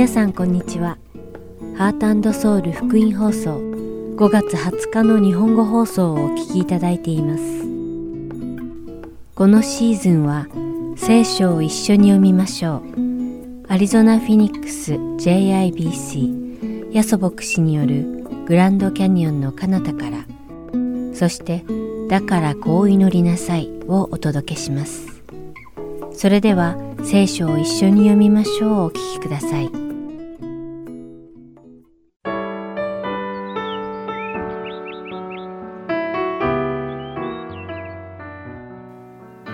皆さんこんにちは。ハートソウル福音放送5月20日の日本語放送をお聞きいただいています。このシーズンは聖書を一緒に読みましょう。アリゾナ・フィニックス JIBC ヤソ牧師によるグランドキャニオンの彼方からそしてだからこう祈りなさいをお届けします。それでは聖書を一緒に読みましょうお聞きください。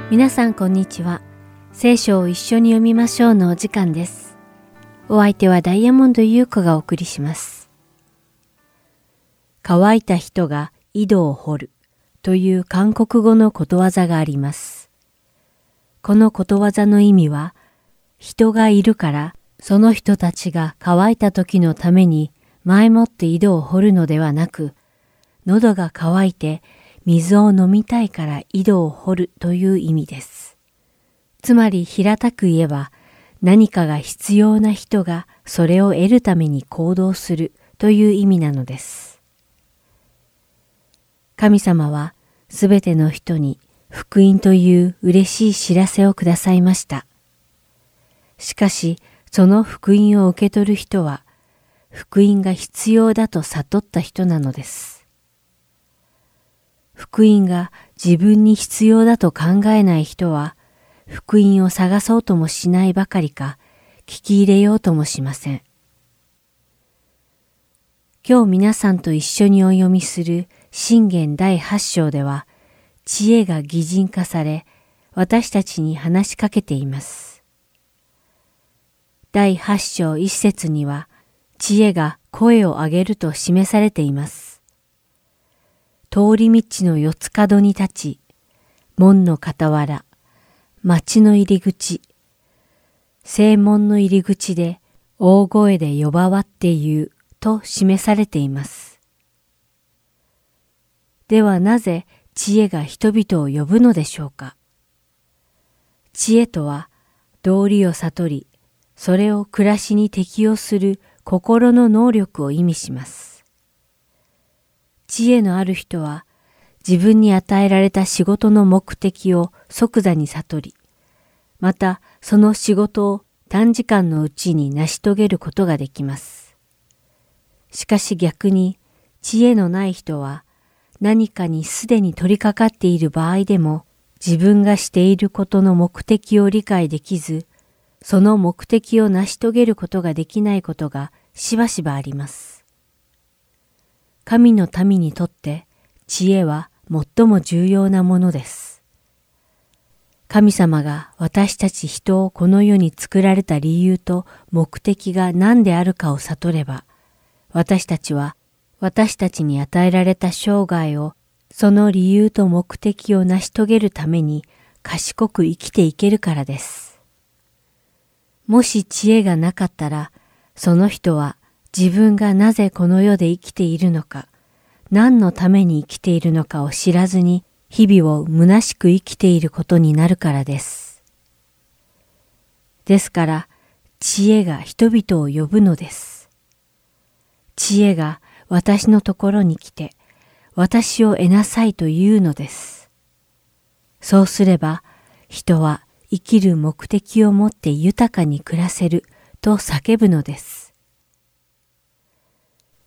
皆さんこんにちは。聖書を一緒に読みましょうのお時間です。お相手はダイヤモンド優子がお送りします。乾いた人が井戸を掘るという韓国語のことわざがあります。このことわざの意味は、人がいるからその人たちが乾いた時のために前もって井戸を掘るのではなく、喉が渇いて水を飲みたいから井戸を掘るという意味です。つまり平たく言えば何かが必要な人がそれを得るために行動するという意味なのです。神様はすべての人に福音という嬉しい知らせをくださいました。しかしその福音を受け取る人は福音が必要だと悟った人なのです。福音が自分に必要だと考えない人は、福音を探そうともしないばかりか、聞き入れようともしません。今日皆さんと一緒にお読みする信玄第八章では、知恵が擬人化され、私たちに話しかけています。第八章一節には、知恵が声を上げると示されています。通り道の四つ角に立ち、門の傍ら、町の入り口、正門の入り口で大声で呼ばわって言うと示されています。ではなぜ知恵が人々を呼ぶのでしょうか知恵とは道理を悟り、それを暮らしに適用する心の能力を意味します。知恵のある人は自分に与えられた仕事の目的を即座に悟り、またその仕事を短時間のうちに成し遂げることができます。しかし逆に知恵のない人は何かにすでに取り掛かっている場合でも自分がしていることの目的を理解できず、その目的を成し遂げることができないことがしばしばあります。神の民にとって知恵は最も重要なものです。神様が私たち人をこの世に作られた理由と目的が何であるかを悟れば、私たちは私たちに与えられた生涯をその理由と目的を成し遂げるために賢く生きていけるからです。もし知恵がなかったら、その人は自分がなぜこの世で生きているのか、何のために生きているのかを知らずに日々を虚しく生きていることになるからです。ですから、知恵が人々を呼ぶのです。知恵が私のところに来て、私を得なさいと言うのです。そうすれば、人は生きる目的を持って豊かに暮らせると叫ぶのです。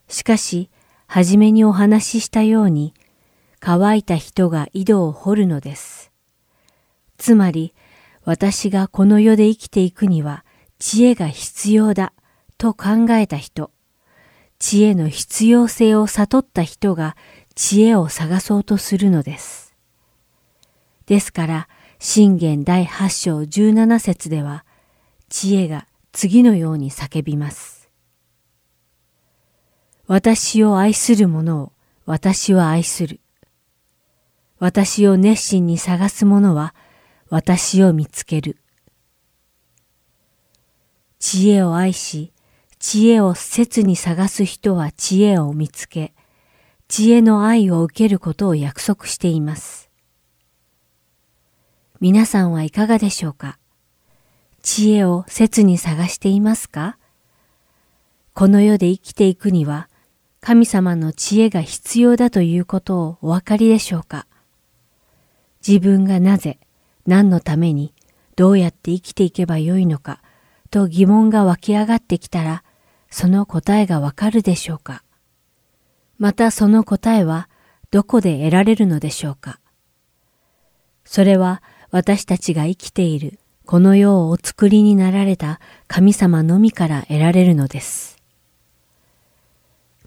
しかし、はじめにお話ししたように、乾いた人が井戸を掘るのです。つまり、私がこの世で生きていくには知恵が必要だと考えた人、知恵の必要性を悟った人が知恵を探そうとするのです。ですから、信玄第八章十七節では、知恵が次のように叫びます。私を愛する者を私は愛する。私を熱心に探す者は私を見つける。知恵を愛し、知恵を切に探す人は知恵を見つけ、知恵の愛を受けることを約束しています。皆さんはいかがでしょうか？知恵を切に探していますか？この世で生きていくには神様の知恵が必要だということをお分かりでしょうか？自分がなぜ、何のために、どうやって生きていけばよいのか、と疑問が湧き上がってきたら、その答えがわかるでしょうか？またその答えはどこで得られるのでしょうか？それは私たちが生きているこの世をお作りになられた神様のみから得られるのです。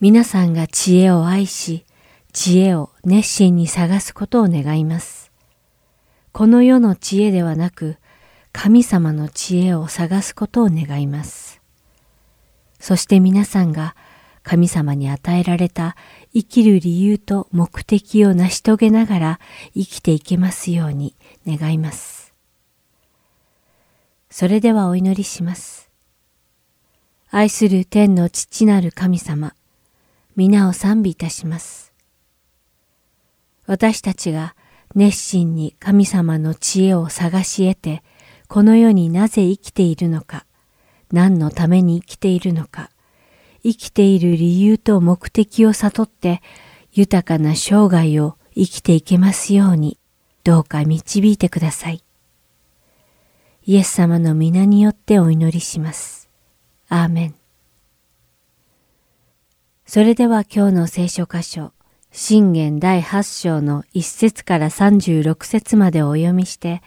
皆さんが知恵を愛し、知恵を熱心に探すことを願います。この世の知恵ではなく、神様の知恵を探すことを願います。そして皆さんが神様に与えられた生きる理由と目的を成し遂げながら生きていけますように願います。それではお祈りします。愛する天の父なる神様、皆を賛美いたします。私たちが熱心に神様の知恵を探し得て、この世になぜ生きているのか、何のために生きているのか、生きている理由と目的を悟って、豊かな生涯を生きていけますように、どうか導いてください。イエス様の皆によってお祈りします。アーメン。それでは今日の聖書箇所、信玄第8章の1節から36節までお読みして、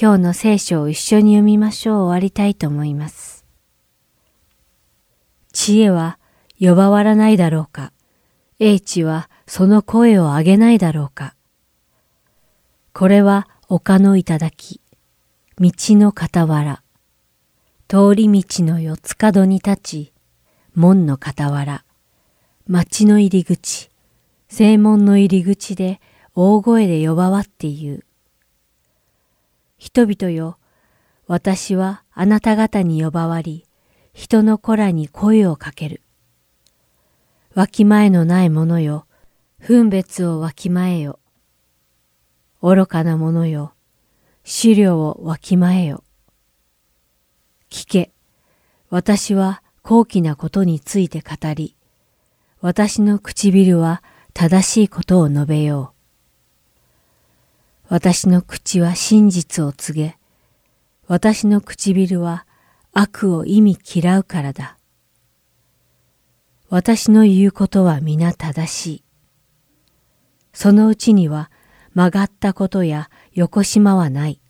今日の聖書を一緒に読みましょう終わりたいと思います。知恵は呼ばわらないだろうか。英知はその声を上げないだろうか。これは丘の頂、道の傍ら、通り道の四つ角に立ち、門の傍ら、町の入り口、正門の入り口で大声で呼ばわって言う。人々よ、私はあなた方に呼ばわり、人の子らに声をかける。わきまえのない者よ、分別をわきまえよ。愚かな者よ、資料をわきまえよ。聞け、私は高貴なことについて語り、私の唇は正しいことを述べよう。私の口は真実を告げ、私の唇は悪を意味嫌うからだ。私の言うことは皆正しい。そのうちには曲がったことや横島はない。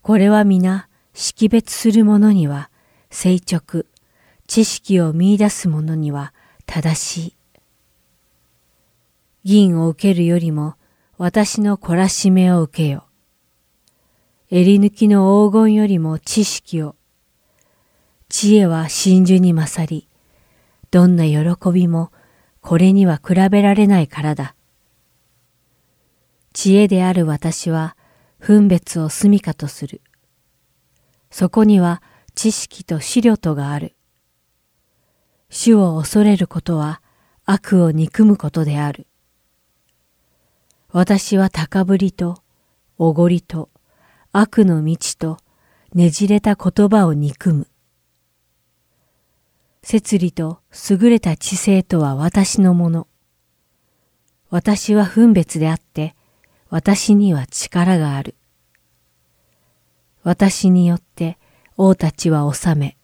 これは皆識別する者には垂直、知識を見出す者には正しい。銀を受けるよりも私の懲らしめを受けよ。襟抜きの黄金よりも知識を。知恵は真珠に勝り、どんな喜びもこれには比べられないからだ。知恵である私は分別を住みかとする。そこには知識と資料とがある。主を恐れることは悪を憎むことである。私は高ぶりと、おごりと、悪の道と、ねじれた言葉を憎む。摂理と優れた知性とは私のもの。私は分別であって、私には力がある。私によって王たちは治め、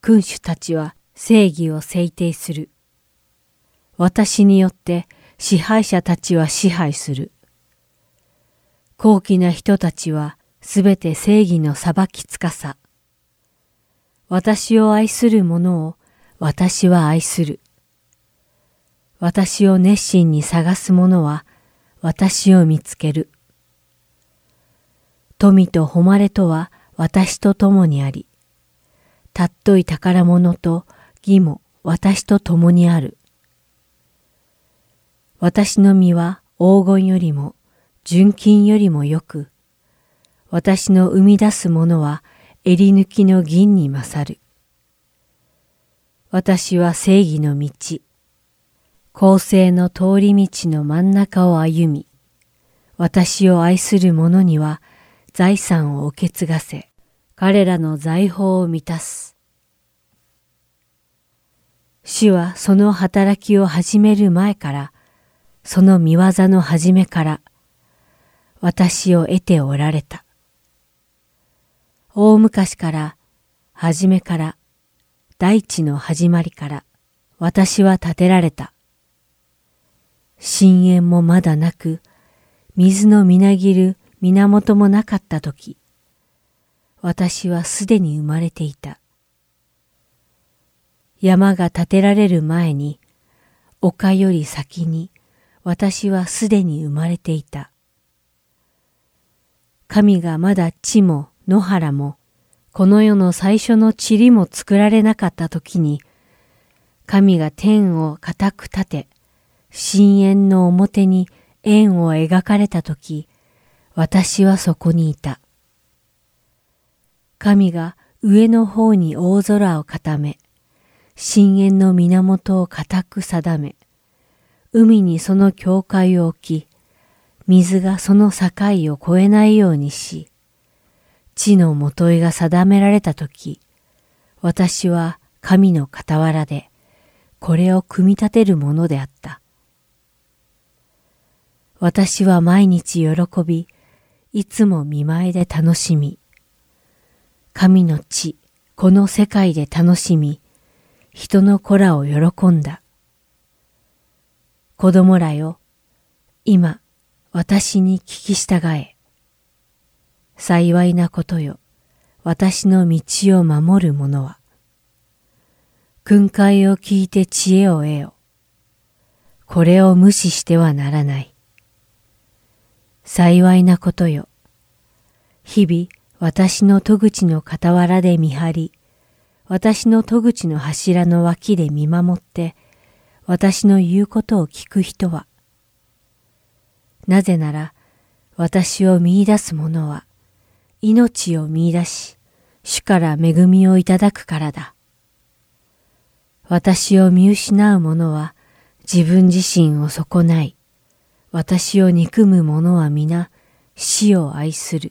君主たちは正義を制定する。私によって支配者たちは支配する。高貴な人たちはすべて正義の裁きつかさ。私を愛する者を私は愛する。私を熱心に探す者は私を見つける。富と誉れとは私と共にあり、たっとい宝物と義も私と共にある。私の身は黄金よりも純金よりもよく、私の生み出すものは襟抜きの銀に勝る。私は正義の道、公正の通り道の真ん中を歩み、私を愛する者には財産を受け継がせ、彼らの財宝を満たす。主はその働きを始める前から、その見業の始めから、私を得ておられた。大昔から、初めから、大地の始まりから、私は建てられた。深淵もまだなく、水のみなぎる源もなかったとき、私はすでに生まれていた。山が建てられる前に、丘より先に私はすでに生まれていた。神がまだ地も野原も、この世の最初の塵も作られなかった時に、神が天を固く立て、深淵の表に円を描かれた時、私はそこにいた。神が上の方に大空を固め、深淵の源を固く定め、海にその境界を置き、水がその境を越えないようにし、地のもといが定められたとき、私は神の傍らで、これを組み立てるものであった。私は毎日喜び、いつも見舞いで楽しみ、神の地、この世界で楽しみ、人の子らを喜んだ。子供らよ、今、私に聞き従え。幸いなことよ、私の道を守る者は。訓戒を聞いて知恵を得よ。これを無視してはならない。幸いなことよ。日々、私の戸口の傍らで見張り、私の戸口の柱の脇で見守って、私の言うことを聞く人は、なぜなら、私を見出す者は、命を見出し、主から恵みをいただくからだ。私を見失う者は、自分自身を損ない。私を憎む者は皆、死を愛する。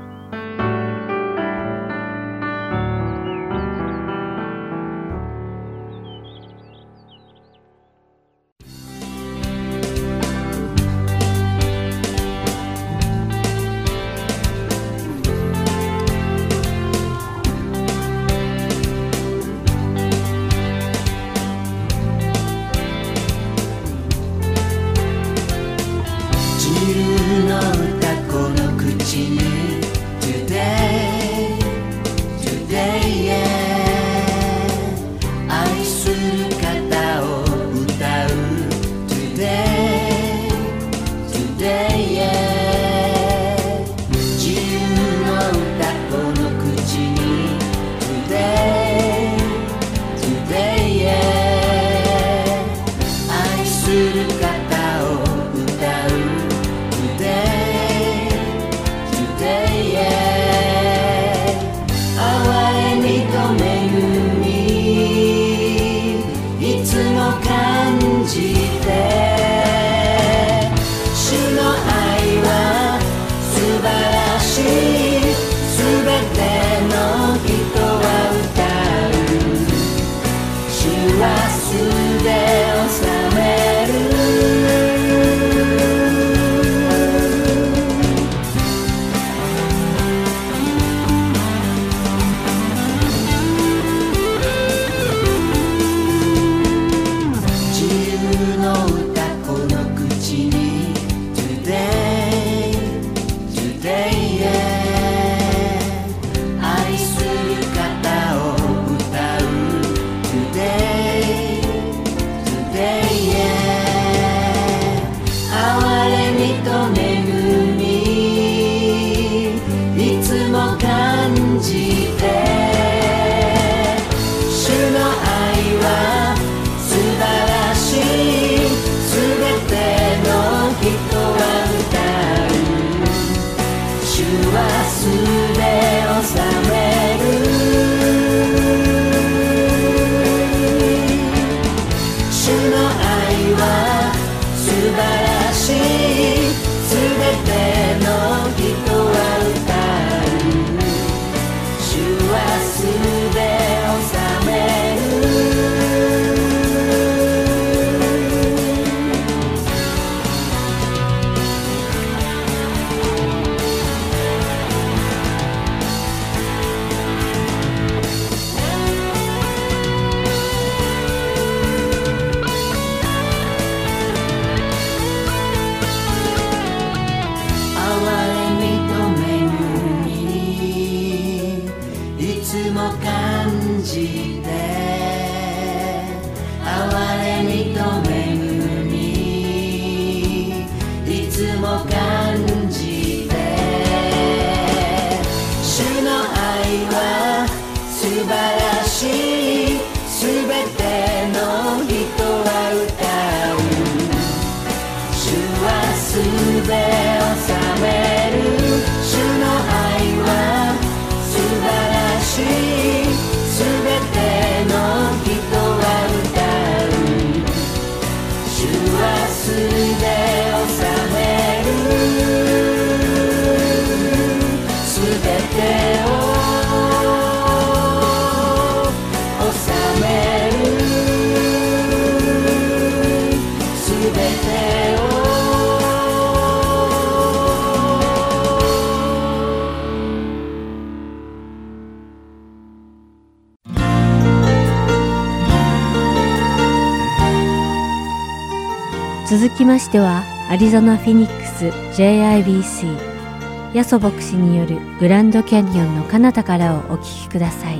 きましてはアリゾナ・フィニックス JIBC ヤソ牧師によるグランドキャニオンの彼方からをお聞きください。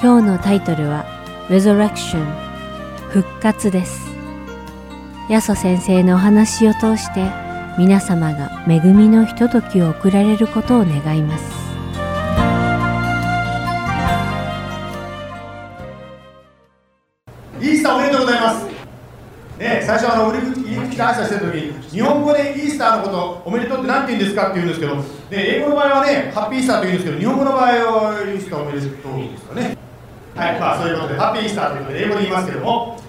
今日のタイトルは Resurrection 復活です。ヤソ先生のお話を通して皆様が恵みのひとときを送られることを願います。挨拶してる時日本語でイースターのことおめでとうって何て言うんですかって言うんですけど、ね、英語の場合はねハッピーイースターと言うんですけど日本語の場合はイースターおめでとういいですかね。はい、まあそういうことでハッピーイースターということで英語で言いますけども、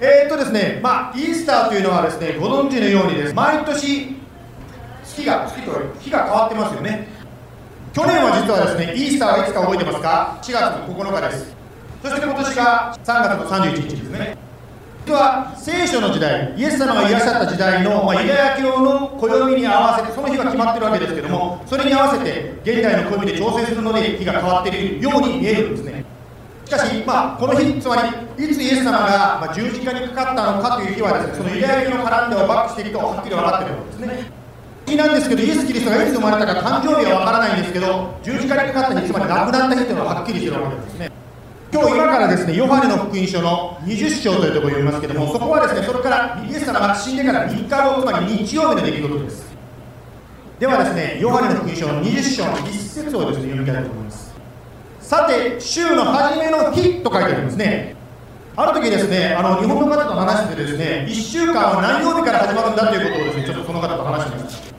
えー、っとですね、まあイースターというのはですねご存知のようにです。毎年月が月と日が変わってますよね。去年は実はですねイースターはいつか覚えてますか？4月の9日です。そして今年が3月の31日ですね。実は聖書の時代イエス様がいらっしゃった時代の、まあ、ユダヤ教の暦に合わせてその日が決まってるわけですけどもそれに合わせて現代の暦で調整するので日が変わっているように見えるんですねしかし、まあ、この日つまりいつイエス様が、ま、十字架にかかったのかという日はですねそのユダヤ教のカランダをバックしていくとはっきり分かってるわけですね不なんですけど、イエス・キリストがいつ生まれたか誕生日は分からないんですけど、十字架にかかった日、つまり亡くなった日というのははっきりしてるわけですね。今日今からですね、ヨハネの福音書の20章というところを読みますけども、そこはですね、それからイエス様が死んでから3日後、つまり日曜日の出来事です。ではですね、ヨハネの福音書の20章の1節をですね、読みたいと思います。さて、週の初めの日と書いてありますね。ある時ですね、あの日本の方と話しててですね、1週間は何曜日から始まるんだということをですね、ちょっとその方と話してました。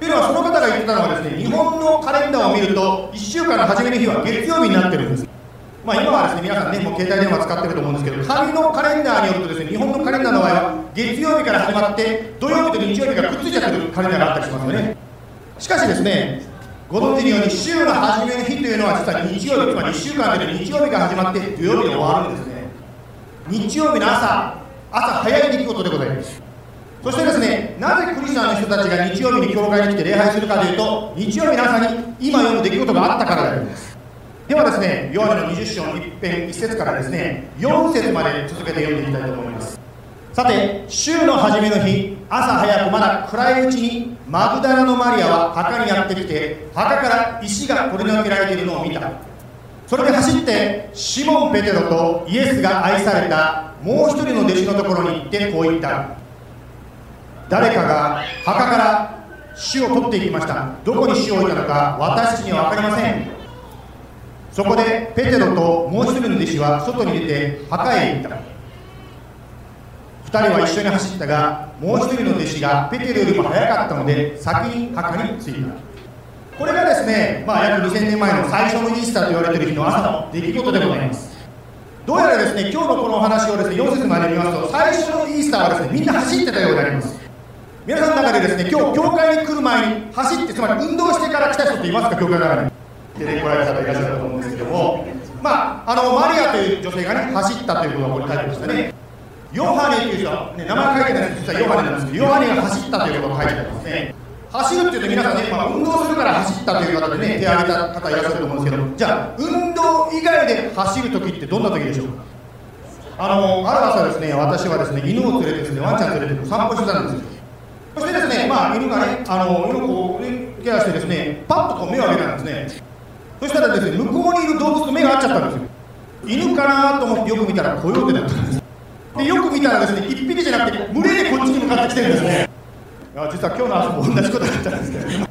というのは、その方が言ってたのはですね、日本のカレンダーを見ると、1週間の初めの日は月曜日になってるんです。まあ、今はですね、皆さんね、もう携帯電話使ってると思うんですけど、紙のカレンダーによるとですね、日本のカレンダーの場合は、月曜日から始まって、土曜日と日曜日がくっついちゃってるカレンダーがあったりしますよね。しかしですね、ご存知のように、週の初めの日というのは、実は日曜日、つまり1週間というの日曜日が始まって、土曜日で終わるんですね。日曜日の朝、朝早い出来事でございます。そしてですね、なぜクリスチャンの人たちが日曜日に教会に来て礼拝するかというと、日曜日の朝に今読む出来事があったからであります。ではですね、ヨハネの20章の一編一節からですね、4節まで続けて読んでいきたいと思います。さて、週の初めの日、朝早くまだ暗いうちに、マグダラのマリアは墓にやってきて、墓から石が取り除けられているのを見た。それで走って、シモン・ペテロとイエスが愛されたもう一人の弟子のところに行ってこう言った。誰かが墓から死を取っていきましたどこに死を置いたのか私たちには分かりませんそこでペテロともう一人の弟子は外に出て墓へ行った。二人は一緒に走ったがもう一人の弟子がペテロよりも早かったので先に墓に着いた。これがですね、まあ、約2000年前の最初のイースターと言われている日の朝の出来事でございます。どうやらですね今日のこのお話をですね4節まで見ますと最初のイースターはですねみんな走ってたようであります。皆さんの中でですね今日教会に来る前に走ってつまり運動してから来た人っていますか教会の中に。出てこられた方いらっしゃると思うんですけどもまああのマリアという女性がね走ったということがここに書いてましたね。ヨハネという人は、ね、名前書いてないです。実はヨハネなんですけどヨハネが走ったということが書いてありますね。走るっていうと皆さんね、まあ、運動するから走ったという方でね手を挙げた方いらっしゃると思うんですけどじゃあ運動以外で走る時ってどんな時でしょうか？あのある朝ですね私はですね犬を連れてですねワンちゃん連れて散歩してたんですよ。そしてですね、まあ、犬がね、あの犬をこうケアしてですね、パッとこう目を上げたんですね。そしたらですね向こうにいる動物と目が合っちゃったんですよ。犬かなと思ってよく見たらコヨーテだったんです。でよく見たらですね一匹じゃなくて群れでこっちに向かってきてるんですね。いや実は今日の朝も同じことだったんですけど。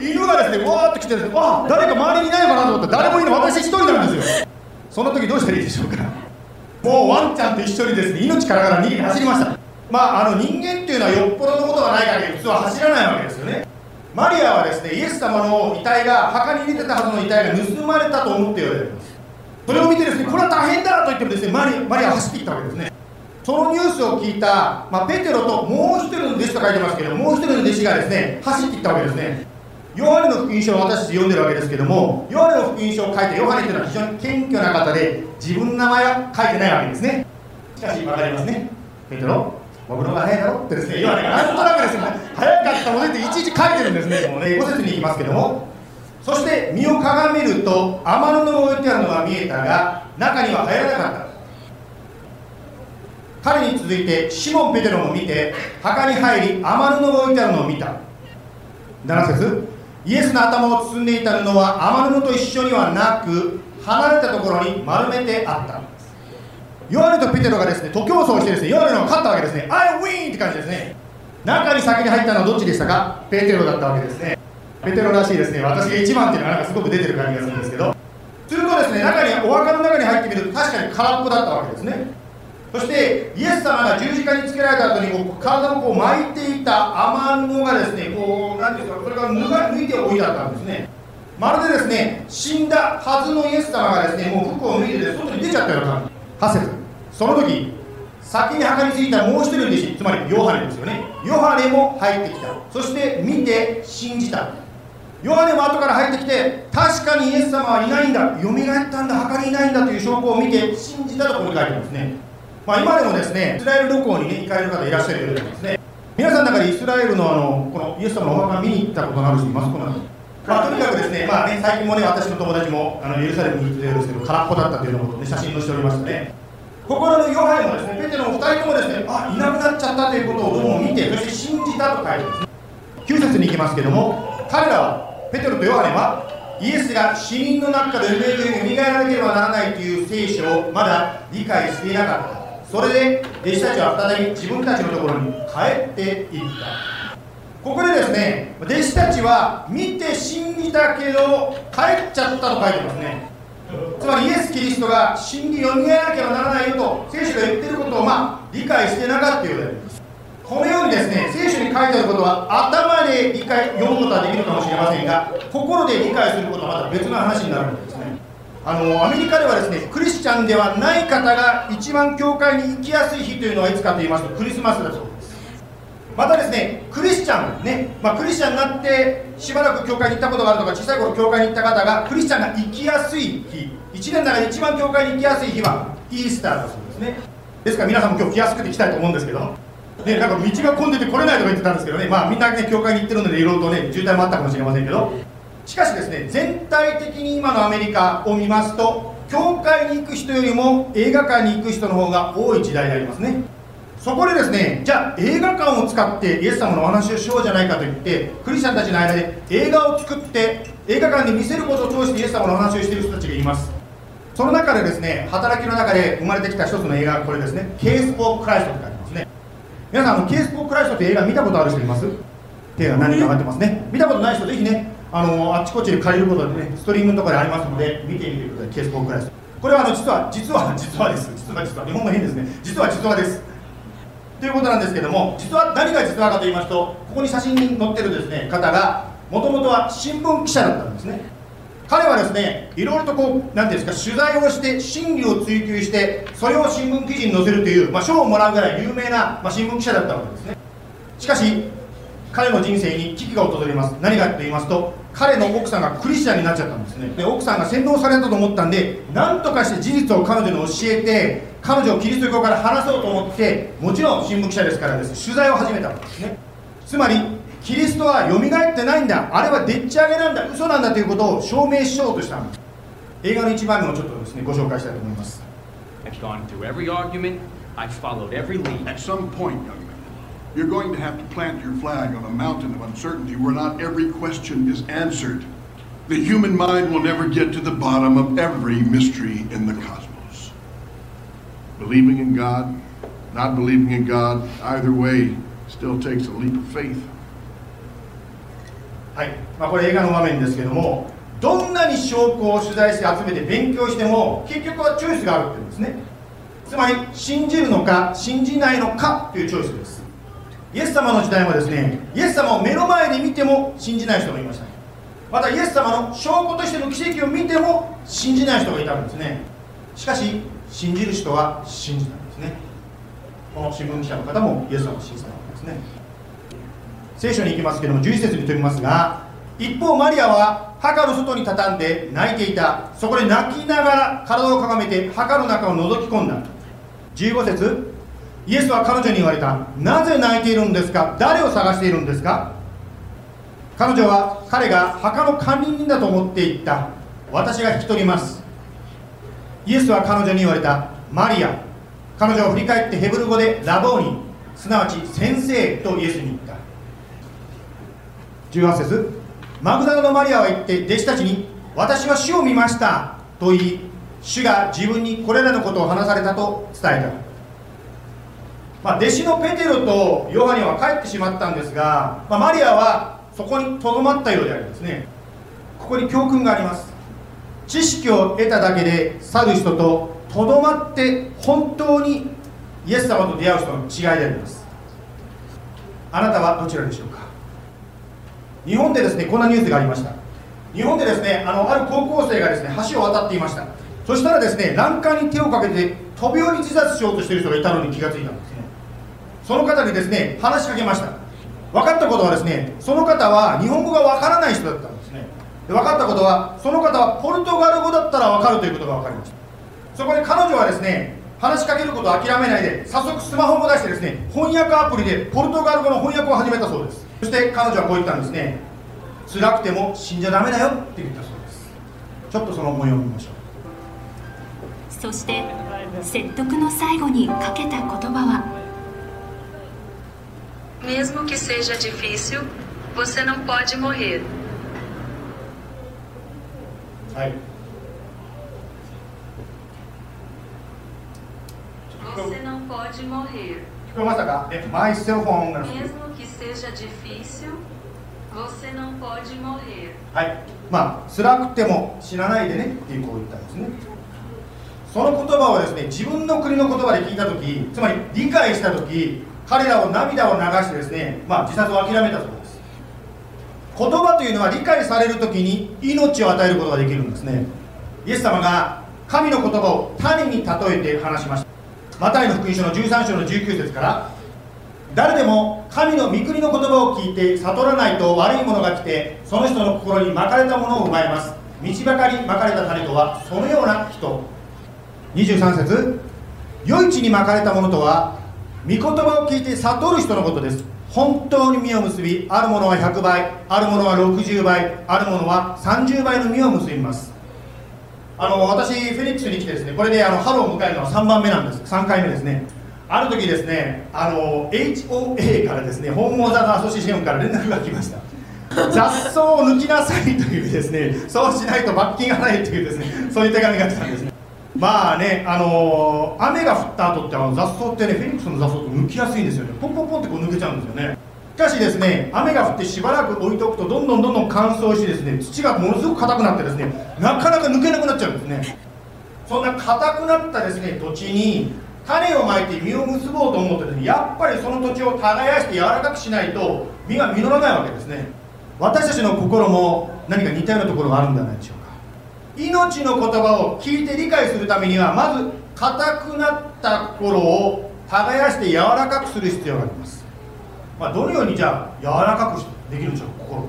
犬がですねわーっと来てるんですねあ誰か周りにいないのかなと思ったら誰もいない私一人なんですよ。その時どうしたらいいでしょうか。もうワンちゃんと一緒にですね命からがら逃げて走りました。まああの人間っていうのはよっぽどのことがない限り普通は走らないわけですよね。マリアはですねイエス様の遺体が墓に入れてたはずの遺体が盗まれたと思って言われています。それを見てですねこれは大変だと言ってもですねマリマリアは走っていったわけですね。そのニュースを聞いた、まあ、ペテロともう一人の弟子と書いてますけどもう一人の弟子がですね走っていったわけですね。ヨハネの福音書を私たち読んでるわけですけどもヨハネの福音書を書いたヨハネというのは非常に謙虚な方で自分の名前は書いてないわけですね。しかし分かりますね。ペテロ。僕の方が早いだろってですね。ヨハネがなんとなくですね早かったものっていちいち書いてるんですね。もうね5節に行きますけども。そして身をかがめると天布が置いてあるのが見えたが中には入らなかった。彼に続いてシモン・ペテロも見て墓に入り天布が置いてあるのを見た。7節。イエスの頭を包んでいた布は天布と一緒にはなく離れたところに丸めてあったヨハネとペテロがですね徒競走してですねヨハネの勝ったわけですね。I win! って感じですね。中に先に入ったのはどっちでしたか？ペテロだったわけですね。ペテロらしいですね。私が1番っていうのがなんかすごく出てる感じがするんですけど。するとですね中にお墓の中に入ってみると確かに空っぽだったわけですね。そしてイエス様が十字架につけられた後にこう体をこう巻いていた雨布がですねこう何ていうんですかそれが脱が脱いで置いてあったんですね。まるでですね死んだはずのイエス様がですねもう服を脱いで外に出ちゃったような感じ。8節その時先に墓についたもう一人の弟子つまりヨハネですよね。ヨハネも入ってきた。そして見て信じた。ヨハネも後から入ってきて確かにイエス様はいないんだ。蘇ったんだ。墓にいないんだという証拠を見て信じたとここに書いてますね。まあ、今でもですねイスラエル旅行に、ね、行かれる方いらっしゃるようですね。皆さんの中でイスラエルのあのこのイエス様のお墓見に行ったことのある人います？か、まあ、とにかくですね,、まあね、最近もね私の友達もあのエルサレムに行ってるんですけど空っぽだったというのを、ね、写真載せておりましたね。心のヨハネもですねペテロの2人ともですねあいなくなっちゃったということをどうも見てそして信じたと書いてます、9節に行きますけども彼らはペテロとヨハネはイエスが死人の中で蘇らなければならないという聖書をまだ理解していなかった。それで弟子たちは再び自分たちのところに帰っていった。ここでですね弟子たちは見て信じたけど帰っちゃったと書いてますね。つまりイエス・キリストが死んでよみがえらなければならないよと聖書が言ってることをまあ理解してなかったようであります。このようにですね聖書に書いてあることは頭で理解読むことはできるかもしれませんが心で理解することはまた別の話になるんですね。あのアメリカではですねクリスチャンではない方が一番教会に行きやすい日というのはいつかと言いますとクリスマスだそうです。またですねクリスチャンね、まあ、クリスチャンになってしばらく教会に行ったことがあるとか小さい頃教会に行った方がクリスチャンが行きやすい日。1年の中で一番教会に行きやすい日はイースターだそうですね。ですから皆さんも今日来やすくて来たいと思うんですけど。ね、なんか道が混んでて来れないとか言ってたんですけどね、まあみんなね、教会に行ってるので、いろいろとね、渋滞もあったかもしれませんけど、しかしですね全体的に今のアメリカを見ますと教会に行く人よりも映画館に行く人の方が多い時代でありますね。そこでですねじゃあ映画館を使ってイエス様のお話をしようじゃないかと言ってクリスチャンたちの間で映画を作って映画館で見せることを通してイエス様のお話をしている人たちがいます。その中でですね働きの中で生まれてきた一つの映画これですね。 Case for Christ って書いてますね。皆さんあの Case for Christ って映画見たことある人います？手が何か上がってますね。見たことない人ぜひねあのあっちこっちで借りることでねストリームところでありますので見てみてください。ケースコンクライスト。これはあの実は実は実はです。実は実は。日本語変ですね。実は実はです。ということなんですけども実は何が実話かと言いますとここに写真に載ってるですね方がもともとは新聞記者だったんですね。彼はですねいろいろとこう何ていうんですか取材をして真理を追求してそれを新聞記事に載せるという、まあ、賞をもらうぐらい有名な、まあ、新聞記者だったわけですね。しかし彼の人生に危機が訪れます。何かと言いますと彼の奥さんがクリスチャンになっちゃったんですね。で奥さんが洗脳されたと思ったんで何とかして事実を彼女に教えて彼女をキリスト教から話そうと思ってもちろん新聞記者ですからです。取材を始めたんですね。つまりキリストは蘇ってないんだ。あれはでっち上げなんだ。嘘なんだ。ということを証明しようとしたんです。映画の一番目をちょっとですねご紹介したいと思います。I've gone through every argument, I've followed every lead. At some point, you're going to have to plant your flag on a mountain of uncertainty where not every question is answered. The human mind will never get to the bottom of every mystery in the cosmos. Believing in God, not believing in God, either way, still takes a leap of faith. はいまあ、これ映画の場面ですけどもどんなに証拠を取材して集めて勉強しても結局はチョイスがあるっていうんですねつまり信じるのか信じないのかというチョイスですイエス様の時代もですねイエス様を目の前で見ても信じない人がいましたまたイエス様の証拠としての奇跡を見ても信じない人がいたんですね。しかし信じる人は信じたんですね。この新聞記者の方もイエス様を信じたわけですね。聖書に行きますけども11節に飛びますが一方マリアは墓の外に畳んで泣いていた。そこで泣きながら体をかがめて墓の中を覗き込んだ。15節イエスは彼女に言われた。なぜ泣いているんですか？誰を探しているんですか？彼女は彼が墓の管理人だと思っていった。私が引き取ります。イエスは彼女に言われた。マリア彼女を振り返ってヘブル語でラボーニ。すなわち先生とイエスに言った。18節マグダラのマリアは言って弟子たちに私は主を見ましたと言い主が自分にこれらのことを話されたと伝えた、まあ、弟子のペテロとヨハネは帰ってしまったんですが、まあ、マリアはそこにとどまったようでありますね。ここに教訓があります。知識を得ただけで去る人ととどまって本当にイエス様と出会う人の違いであります。あなたはどちらでしょうか？日本でですねこんなニュースがありました。日本でですねあのある高校生がですね橋を渡っていました。そしたらですね欄干に手をかけて飛び降り自殺しようとしている人がいたのに気がついたんです。その方にですね話しかけました。分かったことはですねその方は日本語が分からない人だったんですね。で分かったことはその方はポルトガル語だったら分かるということが分かりました。そこで彼女はですね話しかけることを諦めないで早速スマホも出してですね翻訳アプリでポルトガル語の翻訳を始めたそうです。そして彼女はこう言ったんですね。辛くても死んじゃダメだよって言ったそうです。ちょっとその模様を見ましょう。そして説得の最後にかけた言葉は Mesmo que seja difícil, você não pode morrer. はい。 Você não pode morrer. 聞こえましたかえ、マイセルフォンが Mesmo que seja difícil, você não pode morrer. はい。まあ、辛くても死なないでねっていうこう言ったんですね。その言葉をですね、自分の国の言葉で聞いたとき、つまり理解したとき、 彼らを涙を流してですね、まあ、自殺を諦めたそうです。言葉というのは理解されるときに命を与えることができるんですね。イエス様が神の言葉を種に例えて話しました。マタイの福音書の13章の19節から誰でも神の御国の言葉を聞いて悟らないと悪いものが来てその人の心にまかれたものを奪います道ばかりまかれた種とはそのような人23節良い地にまかれたものとは御言葉を聞いて悟る人のことです。本当に実を結びあるものは100倍あるものは60倍あるものは30倍の実を結びます。あの私フェニックスに来てですねこれであの春を迎えるのは3番目なんです。3回目ですね。ある時ですねあの HOA からですねホームオーザーアソシエーションから連絡が来ました。雑草を抜きなさいというですねそうしないと罰金がないというですねそういう手紙が来たんですね。まあねあの雨が降った後ってあの雑草ってねフェニックスの雑草って抜きやすいんですよね。ポンポンポンってこう抜けちゃうんですよね。しかしですね雨が降ってしばらく置いておくとどんどんどんどん乾燥してですね土がものすごく硬くなってですねなかなか抜けなくなっちゃうんですね。そんな硬くなったですね土地に種をまいて実を結ぼうと思ってですねやっぱりその土地を耕して柔らかくしないと実が実らないわけですね。私たちの心も何か似たようなところがあるんじゃないでしょう命の言葉を聞いて理解するためにはまず硬くなった心を耕して柔らかくする必要があります。まあ、どのようにじゃあ柔らかくできるんでしょう？心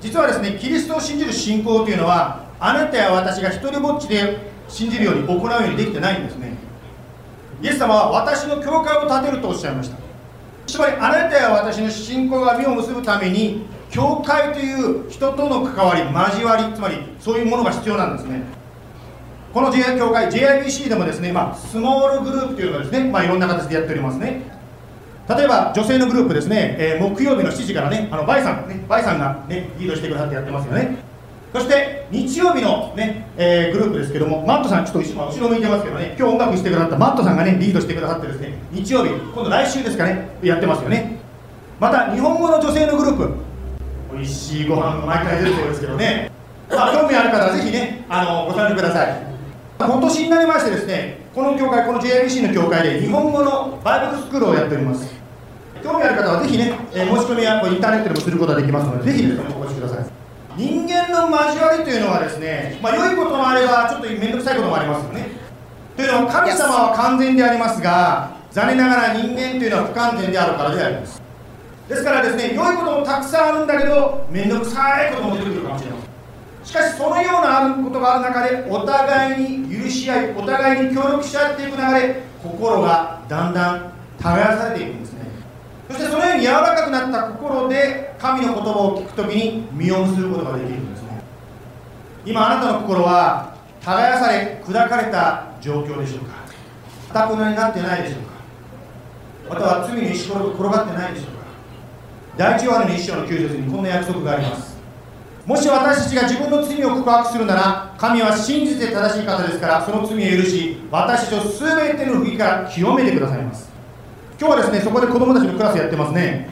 実はですねキリストを信じる信仰というのはあなたや私が一人ぼっちで信じるように行うようにできてないんですね。イエス様は私の教会を建てるとおっしゃいました。つまりあなたや私の信仰が実を結ぶために教会という人との関わり交わりつまりそういうものが必要なんですね。この J 教会 JIBC でもですね、ま、スモールグループというのがですね、まあ、いろんな形でやっておりますね。例えば女性のグループですね、えー木曜日の7時からね、あのバイさん、ね、バイさんがね、リードしてくださってやってますよね。そして日曜日のね、えーグループですけどもマットさんちょっと後ろ後ろ向いてますけどね今日音楽してくださったマットさんがねリードしてくださってですね日曜日今度来週ですかねやってますよね。また日本語の女性のグループ美味しいご飯が毎回出るそうですけどね、まあ、興味ある方はぜひねあのご参加ください。今年になりましてですねこの教会この JIBC の教会で日本語のバイブルスクールをやっております。興味ある方はぜひね、えー申し込みはインターネットでもすることができますのでぜひですねお越しください。人間の交わりというのはですね、まあ、良いこともあればちょっと面倒くさいこともありますよね。というのは神様は完全でありますが残念ながら人間というのは不完全であるからであります。ですからですね良いこともたくさんあるんだけど面倒くさいことも出てくるかもしれません。しかしそのようなことがある中でお互いに許し合いお互いに協力し合っていく中で心がだんだん耕されていくんですね。そしてそのように柔らかくなった心で神の言葉を聞くときに実を結ぶことができるんですね。今あなたの心は耕され砕かれた状況でしょうか。かたくなになってないでしょうか。または罪の石ころ転がってないでしょうか。第一ヨハネの一章の9節にこんな約束があります。もし私たちが自分の罪を告白するなら神は真実で正しい方ですからその罪を許し私たちを全ての不義から清めてくださいます。今日はですねそこで子供たちのクラスやってますね。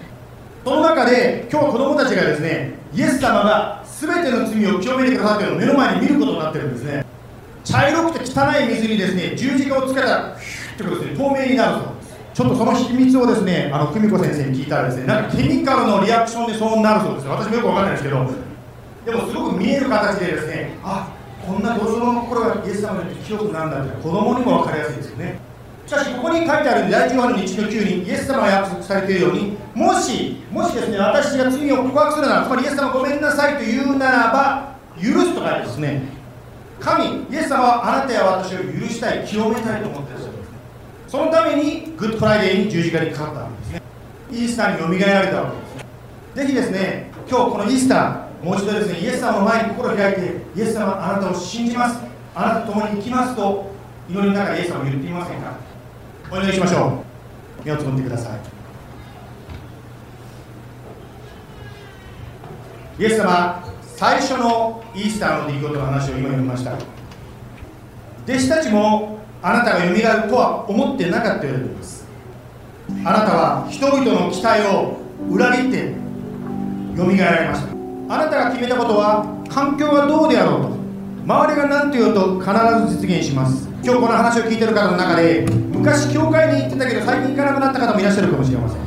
その中で今日は子供たちがですねイエス様が全ての罪を清めてくださっているのを目の前に見ることになってるんですね。茶色くて汚い水にですね十字架をつけたらヒュッとですね透明になるそうですちょっとその秘密をですねあの久美子先生に聞いたらですねなんかケミカルのリアクションでそうなるそうです私もよくわかんないですけど。でもすごく見える形でですねあこんな泥棒の心がイエス様によって清くなんだって子供にも分かりやすいですよね。しかしここに書いてある第一ヨハネの1の9にイエス様が約束されているようにもしもしですね私が罪を告白するならつまりイエス様ごめんなさいと言うならば許すと書いてですね。神イエス様はあなたや私を許したい清めたいと思ってるそのために Good Friday に十字架にかかったわけですね。イースターによみがえられたわけですぜひですね今日このイースターもう一度ですねイエス様の前に心を開いてイエス様あなたを信じます。あなたと共に生きますと祈りの中でイエス様を言ってみませんか？お願いしましょう。目をつぶってください。イエス様最初のイースターの出来事の話を今読みました。弟子たちもあなたがよみがえるとは思ってなかったようであります。あなたは人々の期待を裏切ってよみがえられました。あなたが決めたことは環境がどうであろうと周りが何と言おうと必ず実現します。今日この話を聞いてる方の中で昔教会に行ってたけど最近行かなくなった方もいらっしゃるかもしれません。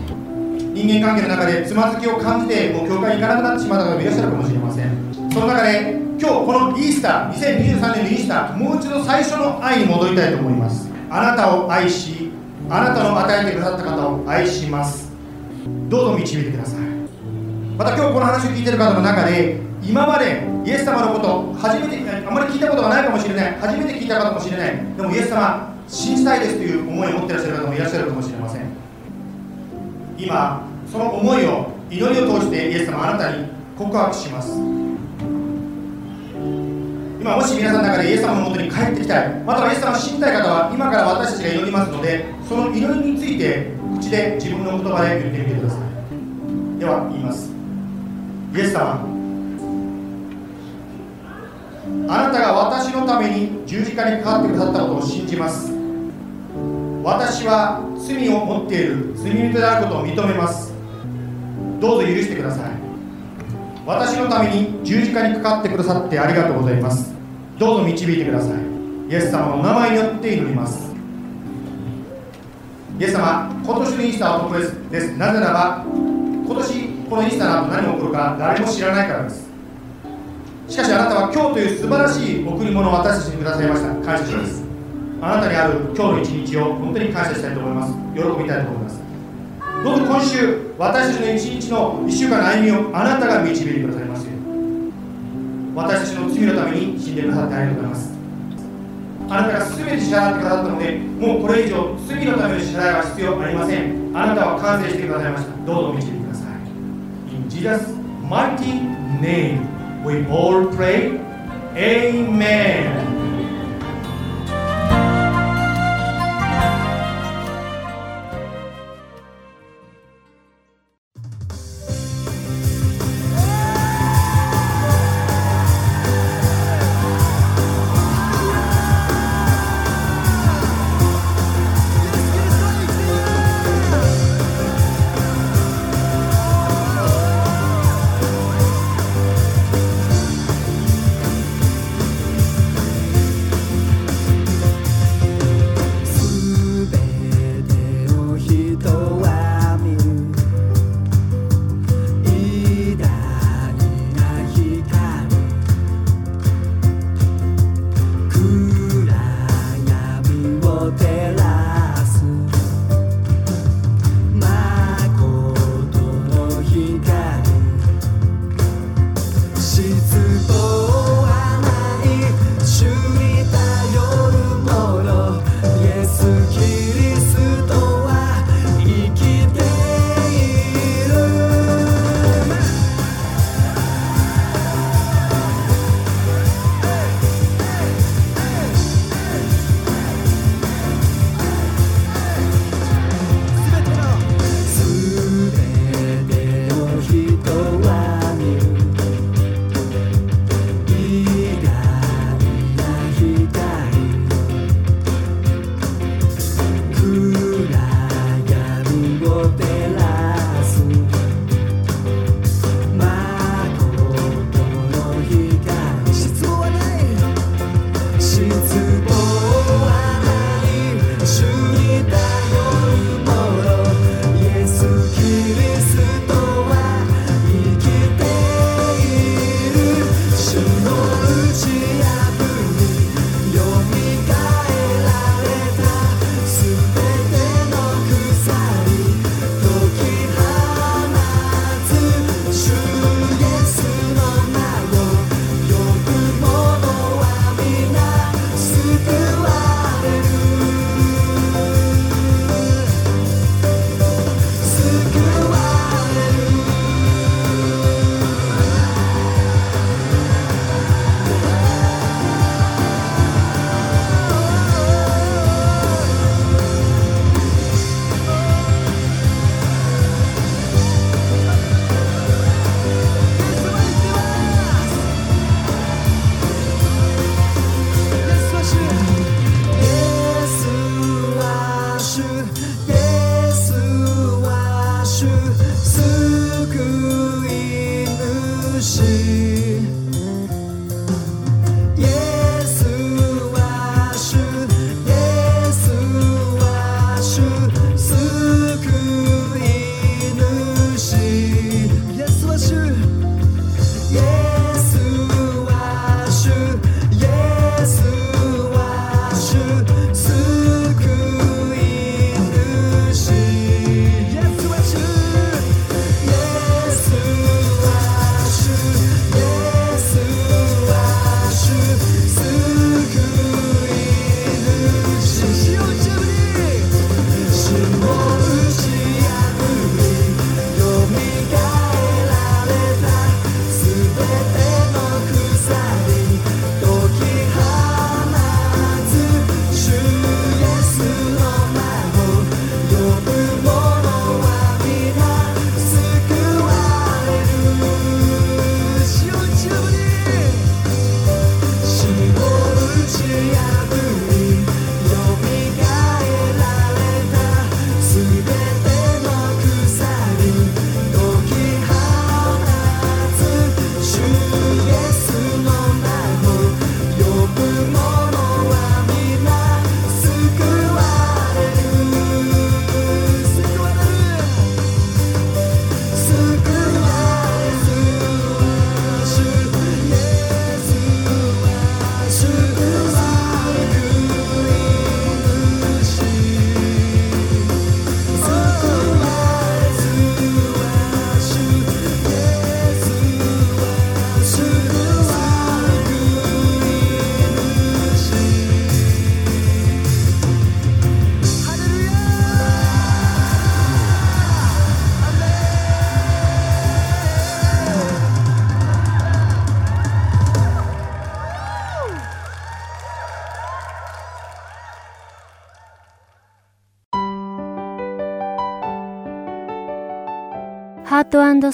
人間関係の中でつまずきを感じてもう教会に行かなくなってしまった方もいらっしゃるかもしれません。その中で今日このイースター2023年のイースターもう一度最初の愛に戻りたいと思います。あなたを愛しあなたの与えてくださった方を愛します。どうぞ導いてください。また今日この話を聞いている方の中で今までイエス様のこと初めてあまり聞いたことがないかもしれない。初めて聞いたかもしれない。でもイエス様信じたいですという思いを持ってらっしゃる方もいらっしゃるかもしれません。今その思いを祈りを通してイエス様あなたに告白します。今もし皆さんの中でイエス様のもとに帰ってきたいまたはイエス様を信じたい方は今から私たちが祈りますのでその祈りについて口で自分の言葉で言ってみてください。では言います。イエス様あなたが私のために十字架にかかってくださったことを信じます。私は罪を持っている。罪人であることを認めます。どうぞ許してください。私のために十字架にかかってくださってありがとうございます。どうぞ導いてください。イエス様のお名前によって祈ります。イエス様今年のイースターは特別です。なぜならば今年このイースターの後何が起こるか誰も知らないからです。しかしあなたは今日という素晴らしい贈り物を私たちにくださいました。感謝します。あなたにある今日の一日を本当に感謝したいと思います。喜びたいと思います。どうぞ今週私たちの一日の一週間の歩みをあなたが導いてくださいますよ私たちの罪のために死んでくださってありがとうございます。あなたが全て支払ってくださったのでもうこれ以上罪のための支払いは必要ありません。あなたは完成してくださいました。どうぞ導いてください。In Jesus' mighty name we all pray. Amen.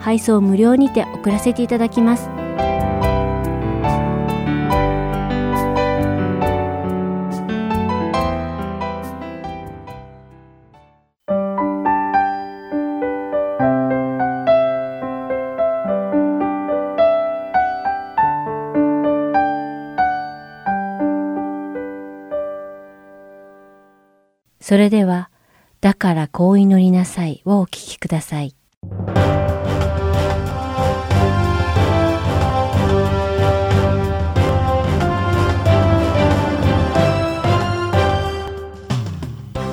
配送無料にて送らせていただきますそれでは、だからこう祈りなさいをお聞きください。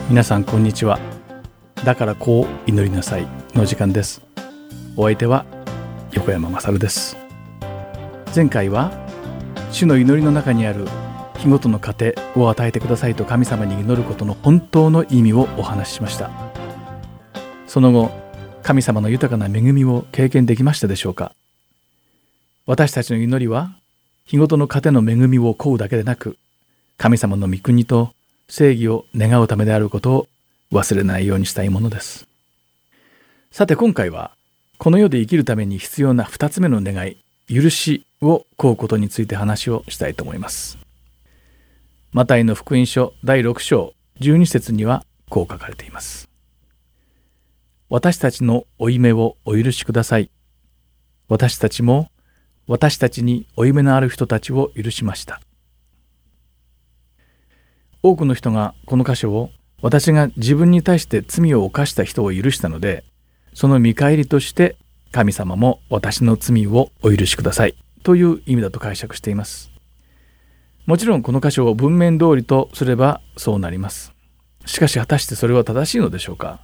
皆さんこんにちは。だからこう祈りなさいの時間です。お相手は横山まさるです。前回は主の祈りの中にある日ごとの糧を与えてくださいと神様に祈ることの本当の意味をお話ししましたその後神様の豊かな恵みを経験できましたでしょうか私たちの祈りは日ごとの糧の恵みを請うだけでなく神様の御国と正義を願うためであることを忘れないようにしたいものですさて今回はこの世で生きるために必要な2つ目の願い許しを請うことについて話をしたいと思いますマタイの福音書第6章12節にはこう書かれています。私たちの負い目をお許しください。私たちも私たちに負い目のある人たちを許しました。多くの人がこの箇所を私が自分に対して罪を犯した人を許したので、その見返りとして神様も私の罪をお許しくださいという意味だと解釈しています。もちろんこの箇所を文面通りとすればそうなります。しかし果たしてそれは正しいのでしょうか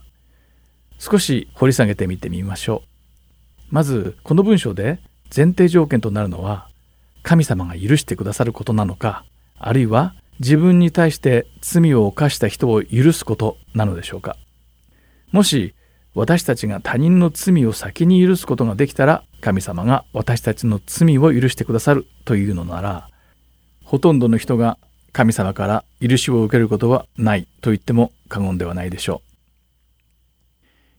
少し掘り下げてみてみましょう。まずこの文章で前提条件となるのは神様が許してくださることなのかあるいは自分に対して罪を犯した人を許すことなのでしょうか？もし私たちが他人の罪を先に許すことができたら神様が私たちの罪を許してくださるというのならほとんどの人が神様から許しを受けることはないと言っても過言ではないでしょ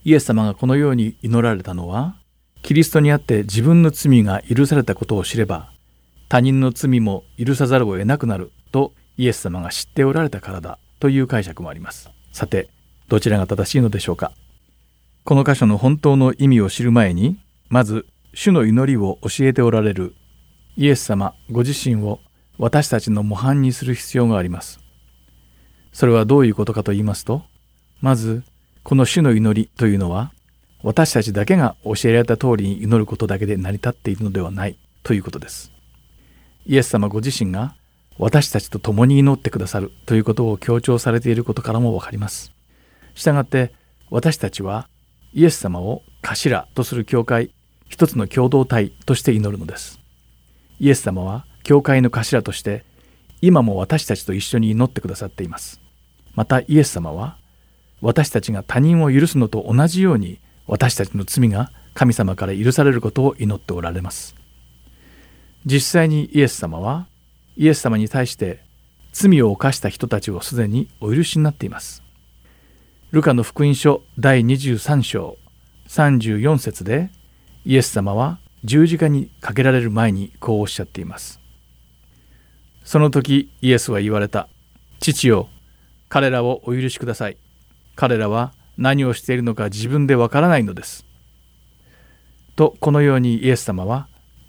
う。イエス様がこのように祈られたのは、キリストにあって自分の罪が許されたことを知れば、他人の罪も許さざるを得なくなるとイエス様が知っておられたからだという解釈もあります。さて、どちらが正しいのでしょうか。この箇所の本当の意味を知る前に、まず、主の祈りを教えておられるイエス様ご自身を私たちの模範にする必要があります。それはどういうことかと言いますと、まず、この主の祈りというのは、私たちだけが教えられた通りに祈ることだけで成り立っているのではないということです。イエス様ご自身が私たちと共に祈ってくださるということを強調されていることからもわかります。したがって私たちはイエス様を頭とする教会、一つの共同体として祈るのです。イエス様は教会の頭として今も私たちと一緒に祈ってくださっていますまたイエス様は私たちが他人を許すのと同じように私たちの罪が神様から許されることを祈っておられます実際にイエス様はイエス様に対して罪を犯した人たちをすでにお許しになっていますルカの福音書第23章34節でイエス様は十字架にかけられる前にこうおっしゃっていますその時イエスは言われた。父よ、彼らをお許しください。彼らは何をしているのか自分でわからないのです。とこのようにイエス様は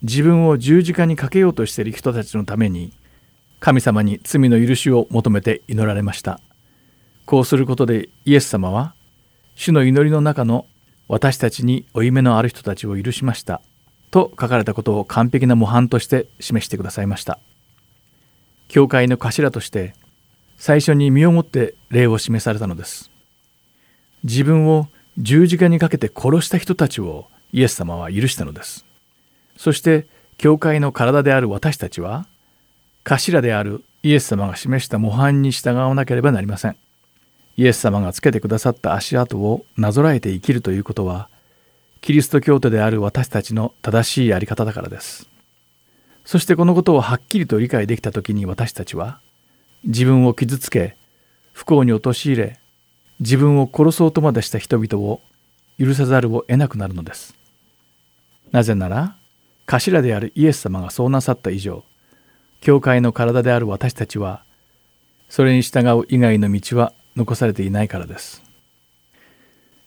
自分を十字架にかけようとしている人たちのために神様に罪の許しを求めて祈られました。こうすることでイエス様は主の祈りの中の私たちに負い目のある人たちを許しましたと書かれたことを完璧な模範として示してくださいました。教会の頭として最初に身をもって礼を示されたのです。自分を十字架にかけて殺した人たちをイエス様は許したのです。そして教会の体である私たちは頭であるイエス様が示した模範に従わなければなりません。イエス様がつけてくださった足跡をなぞらえて生きるということはキリスト教徒である私たちの正しいやり方だからです。そしてこのことをはっきりと理解できた時に私たちは自分を傷つけ不幸に陥れ自分を殺そうとまでした人々を許さざるを得なくなるのです。なぜなら頭であるイエス様がそうなさった以上教会の体である私たちはそれに従う以外の道は残されていないからです。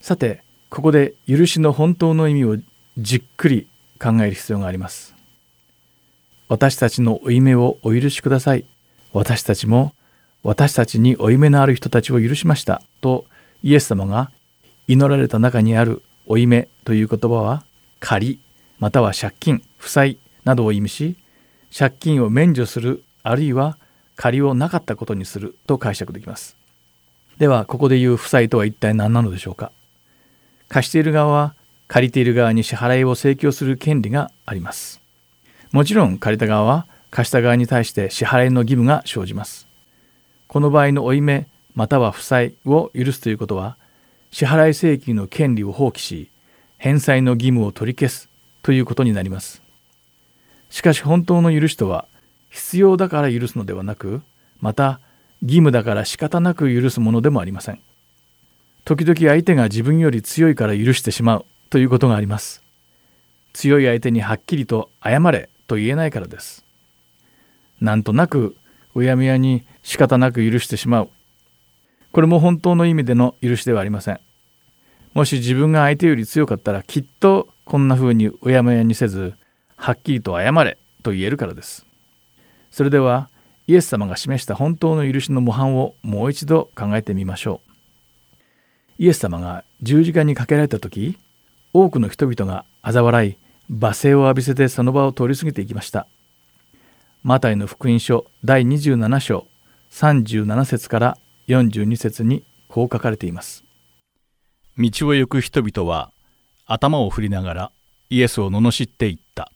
さてここで許しの本当の意味をじっくり考える必要があります。私たちの負い目をお許しください。私たちも私たちに負い目のある人たちを許しました。とイエス様が祈られた中にある負い目という言葉は借または借金負債などを意味し借金を免除するあるいは借りをなかったことにすると解釈できます。ではここで言う負債とは一体何なのでしょうか。貸している側は借りている側に支払いを請求する権利があります。もちろん借りた側は貸した側に対して支払いの義務が生じます。この場合の負い目または負債を許すということは支払い請求の権利を放棄し返済の義務を取り消すということになります。しかし本当の許しとは必要だから許すのではなくまた義務だから仕方なく許すものでもありません。時々相手が自分より強いから許してしまうということがあります。強い相手にはっきりと謝れと言えないからです。なんとなくうやむやに仕方なく許してしまう。これも本当の意味での許しではありません。もし自分が相手より強かったらきっとこんな風にうやむやにせずはっきりと謝れと言えるからです。それではイエス様が示した本当の許しの模範をもう一度考えてみましょう。イエス様が十字架にかけられた時多くの人々が嘲笑い罵声を浴びせてその場を通り過ぎていきました。マタイの福音書第27章37節から42節にこう書かれています。道を行く人々は頭を振りながらイエスを罵っていった。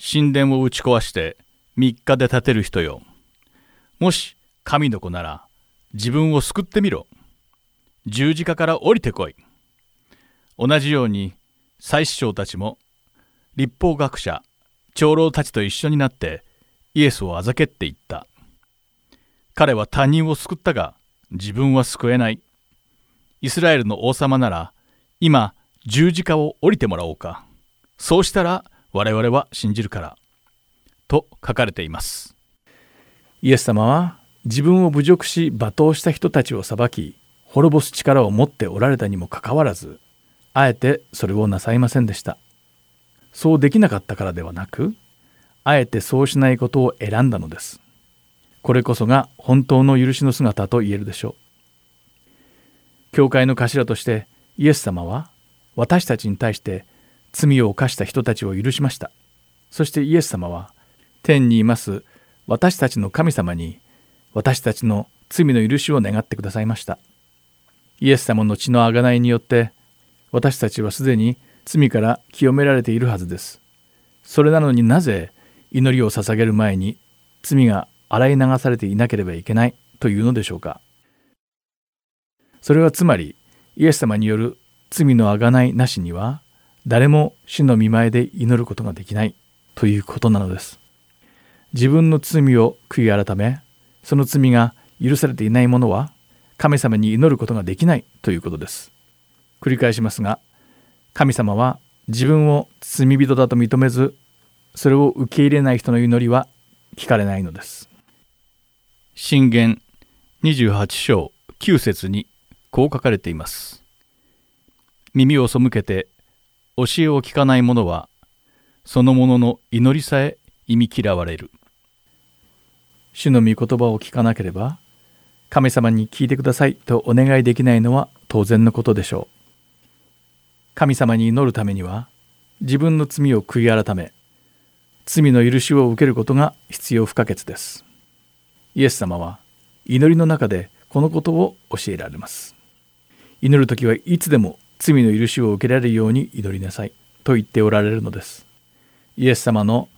神殿を打ち壊して3日で建てる人よ。もし神の子なら自分を救ってみろ。十字架から降りてこい。同じように祭司長たちも立法学者長老たちと一緒になってイエスをあざけっていった。彼は他人を救ったが自分は救えない。イスラエルの王様なら今十字架を降りてもらおうかそうしたら我々は信じるからと書かれていますイエス様は自分を侮辱し罵倒した人たちを裁き滅ぼす力を持っておられたにもかかわらずあえてそれをなさいませんでしたそうできなかったからではなくあえてそうしないことを選んだのです。これこそが本当の許しの姿と言えるでしょう。教会の頭としてイエス様は私たちに対して罪を犯した人たちを許しました。そしてイエス様は天にいます私たちの神様に私たちの罪の許しを願ってくださいました。イエス様の血の贖いによって私たちはすでに罪から清められているはずです。それなのになぜ祈りを捧げる前に罪が洗い流されていなければいけないというのでしょうかそれはつまりイエス様による罪のあがないなしには誰も主の見前で祈ることができないということなのです自分の罪を悔い改めその罪が許されていない者は神様に祈ることができないということです繰り返しますが神様は自分を罪人だと認めずそれを受け入れない人の祈りは聞かれないのです。信玄28章9節にこう書かれています。耳を背けて教えを聞かない者はその者の祈りさえ忌み嫌われる。主の御言葉を聞かなければ神様に聞いてくださいとお願いできないのは当然のことでしょう。神様に祈るためには自分の罪を悔い改め罪の許しを受けることが必要不可欠です。イエス様は祈りの中でこのことを教えられます。祈る時はいつでも罪の許しを受けられるように祈りなさい。と言っておられるのです。イエス様の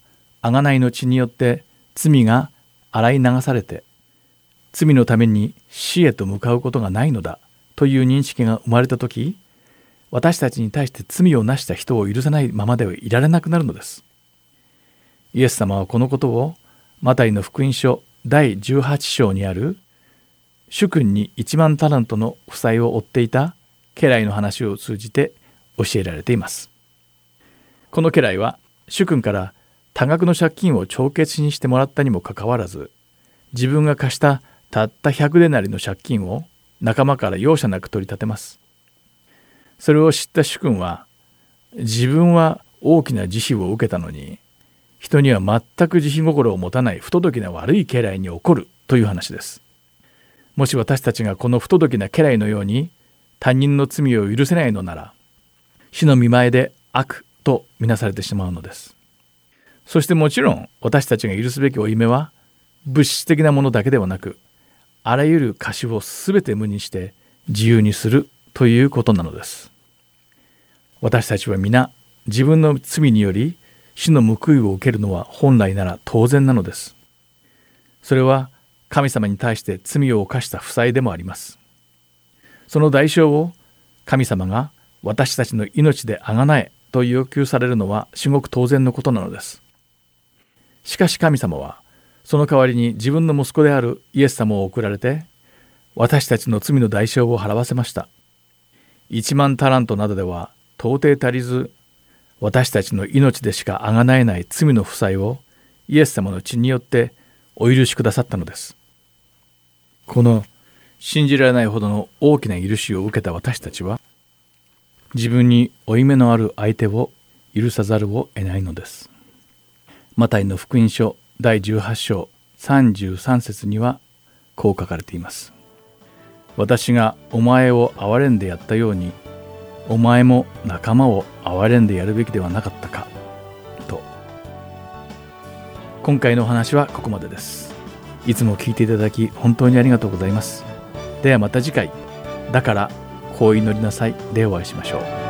贖いの血によって罪が洗い流されて罪のために死へと向かうことがないのだという認識が生まれた時私たちに対して罪をなした人を許さないままではいられなくなるのです。イエス様はこのことをマタイの福音書第18章にある主君に1万タラントの負債を負っていた家来の話を通じて教えられています。この家来は主君から多額の借金を帳消しにしてもらったにもかかわらず自分が貸したたった100デナリの借金を仲間から容赦なく取り立てます。それを知った主君は自分は大きな慈悲を受けたのに人には全く慈悲心を持たない不届きな悪い家来に起こるという話です。もし私たちがこの不届きな家来のように他人の罪を許せないのなら死の見前で悪とみなされてしまうのです。そしてもちろん私たちが許すべき負い目は物質的なものだけではなくあらゆる貸しを全て無にして自由にするということなのです。私たちは皆自分の罪により死の報いを受けるのは本来なら当然なのです。それは神様に対して罪を犯した負債でもあります。その代償を神様が私たちの命であがなえと要求されるのは至極当然のことなのです。しかし神様はその代わりに自分の息子であるイエス様を送られて私たちの罪の代償を払わせました。1万タラントなどでは到底足りず私たちの命でしかあがなえない罪の負債をイエス様の血によってお許しくださったのです。この信じられないほどの大きな許しを受けた私たちは自分に負い目のある相手を許さざるを得ないのです。マタイの福音書第18章33節にはこう書かれています。私がお前を憐れんでやったようにお前も仲間を憐れんでやるべきではなかったかと。今回のお話はここまでです。いつも聞いていただき本当にありがとうございます。ではまた次回。だからこう祈りなさい。でお会いしましょう。